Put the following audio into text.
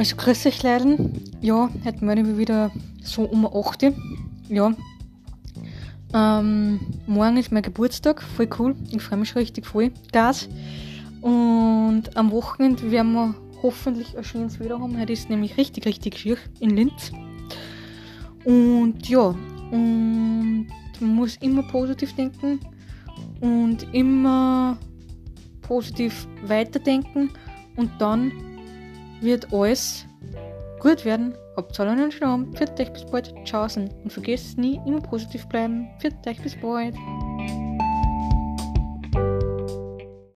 Also grüß euch Leiden. Ja, heute melden wir wieder so um 8 Uhr. Ja. Ähm, morgen ist mein Geburtstag, voll cool. Ich freue mich schon richtig voll. Gas. Und am Wochenende werden wir hoffentlich ein schönes Wetter haben. Heute ist nämlich richtig, richtig schier in Linz. Und ja, und man muss immer positiv denken und immer positiv weiterdenken und dann wird alles gut werden. Habt alle einen schönen Abend. Für euch bis bald. Tschaußen. Und vergesst nie, immer positiv bleiben. Für euch bis bald.